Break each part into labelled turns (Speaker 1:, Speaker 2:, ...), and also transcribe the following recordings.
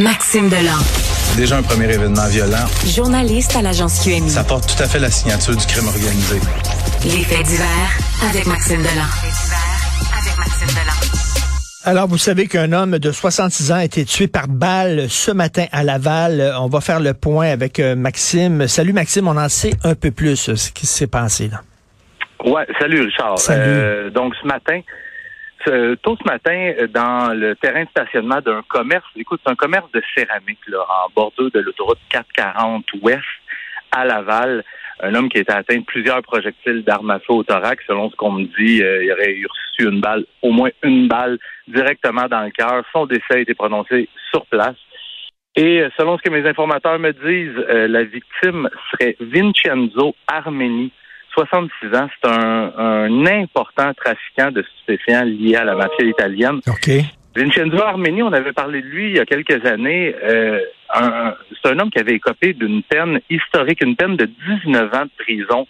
Speaker 1: Maxime Delan.
Speaker 2: Déjà un premier événement violent.
Speaker 1: Journaliste à l'agence QMI.
Speaker 2: Ça porte tout à fait la signature du crime organisé.
Speaker 1: Les faits divers avec Maxime Delan. avec Maxime Delan.
Speaker 3: Alors, vous savez qu'un homme de 66 ans a été tué par balle ce matin à Laval. On va faire le point avec euh, Maxime. Salut Maxime, on en sait un peu plus euh, ce qui s'est passé là.
Speaker 4: Ouais, salut Richard.
Speaker 3: Salut.
Speaker 4: Euh, donc ce matin, tôt ce matin, euh, dans le terrain de stationnement d'un commerce, écoute, c'est un commerce de céramique là, en bordure de l'autoroute 440 ouest à Laval. Un homme qui a été atteint de plusieurs projectiles d'armes à feu au thorax. Selon ce qu'on me dit, euh, il aurait reçu une balle, au moins une balle directement dans le cœur. Son décès a été prononcé sur place. Et euh, selon ce que mes informateurs me disent, euh, la victime serait Vincenzo Armeni, 66 ans. C'est un, un important trafiquant de stupéfiants lié à la mafia italienne.
Speaker 3: OK.
Speaker 4: Vincenzo Armeni, on avait parlé de lui il y a quelques années. Euh, c'est un homme qui avait écopé d'une peine historique, une peine de 19 ans de prison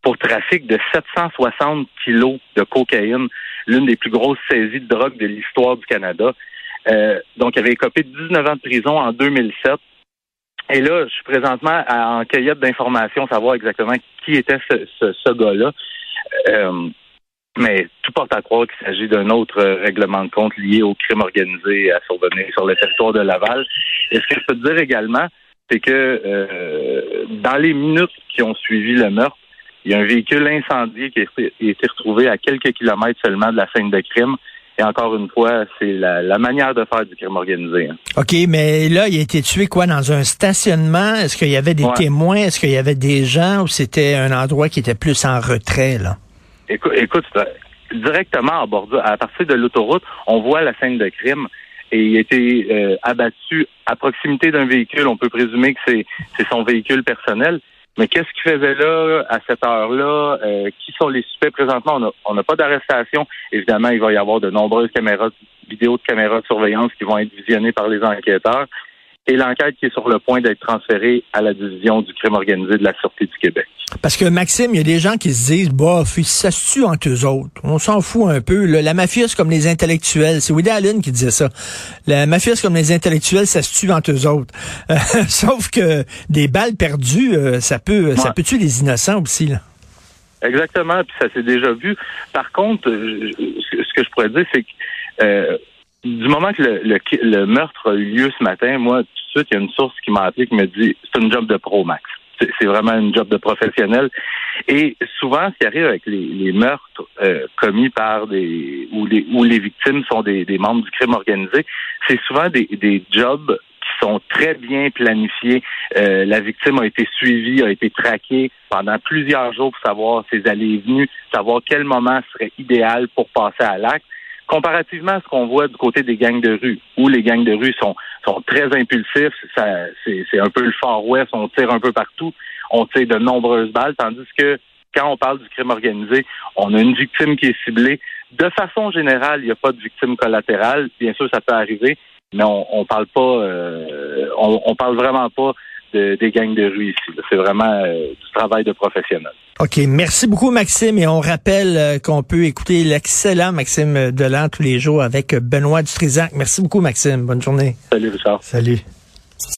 Speaker 4: pour trafic de 760 kilos de cocaïne, l'une des plus grosses saisies de drogue de l'histoire du Canada. Euh, donc, il avait écopé 19 ans de prison en 2007. Et là, je suis présentement à- en cueillette d'informations, savoir exactement qui était ce, ce, ce gars-là. Euh, mais tout porte à croire qu'il s'agit d'un autre euh, règlement de compte lié au crime organisé à survenir sur le territoire de Laval. Et ce que je peux te dire également, c'est que euh, dans les minutes qui ont suivi le meurtre, il y a un véhicule incendié qui a été qui a été retrouvé à quelques kilomètres seulement de la scène de crime. Et encore une fois, c'est la, la manière de faire du crime organisé. hein.
Speaker 3: OK, mais là, il a été tué quoi dans un stationnement? Est-ce qu'il y avait des
Speaker 4: Ouais.
Speaker 3: témoins? Est-ce qu'il y avait des gens ou c'était un endroit qui était plus en retrait là?
Speaker 4: Écoute, écoute directement en bordure, à partir de l'autoroute, on voit la scène de crime et il a été euh, abattu à proximité d'un véhicule. On peut présumer que c'est son véhicule personnel. Mais qu'est-ce qu'il faisait là, à cette heure-là? Euh, qui sont les suspects présentement? On n'a pas d'arrestation. Évidemment, il va y avoir de nombreuses caméras, vidéos de caméras de surveillance qui vont être visionnées par les enquêteurs. Et l'enquête qui est sur le point d'être transférée à la division du crime organisé de la Sûreté du Québec.
Speaker 3: Parce que Maxime, il y a des gens qui se disent, bof, ça se tue entre eux autres. On s'en fout un peu. là. La mafia, c'est comme les intellectuels. C'est Woody Allen qui disait ça. La mafia, c'est comme les intellectuels, ça se tue entre eux autres. Euh, sauf que des balles perdues, euh, ça peut, ça peut tuer les innocents aussi. Là.
Speaker 4: Exactement, puis ça s'est déjà vu. Par contre, euh, je- ce que je pourrais dire, c'est que euh, du moment que le, le, le meurtre a eu lieu ce matin, moi, tout de suite, il y a une source qui m'a appelé qui me dit c'est une job de pro, Max. C'est vraiment une job de professionnel. Et souvent, ce qui arrive avec les, les meurtres euh, commis par des où les où les victimes sont des, des membres du crime organisé, c'est souvent des, des jobs qui sont très bien planifiés. Euh, la victime a été suivie, a été traquée pendant plusieurs jours pour savoir ses allées et venues, savoir quel moment serait idéal pour passer à l'acte. Comparativement à ce qu'on voit du côté des gangs de rue, où les gangs de rue sont, sont très impulsifs, ça, c'est, c'est un peu le Far West, on tire un peu partout, on tire de nombreuses balles, tandis que quand on parle du crime organisé, on a une victime qui est ciblée. De façon générale, il n'y a pas de victime collatérale. Bien sûr, ça peut arriver, mais on, on parle pas, euh, on, on parle vraiment pas de- des gangs de rue ici. C'est vraiment euh, du travail de professionnel.
Speaker 3: OK. Merci beaucoup, Maxime. Et on rappelle euh, qu'on peut écouter l'excellent Maxime Delan tous les jours avec Benoît Dutrisac. Merci beaucoup, Maxime. Bonne journée.
Speaker 4: Salut Richard.
Speaker 3: Salut.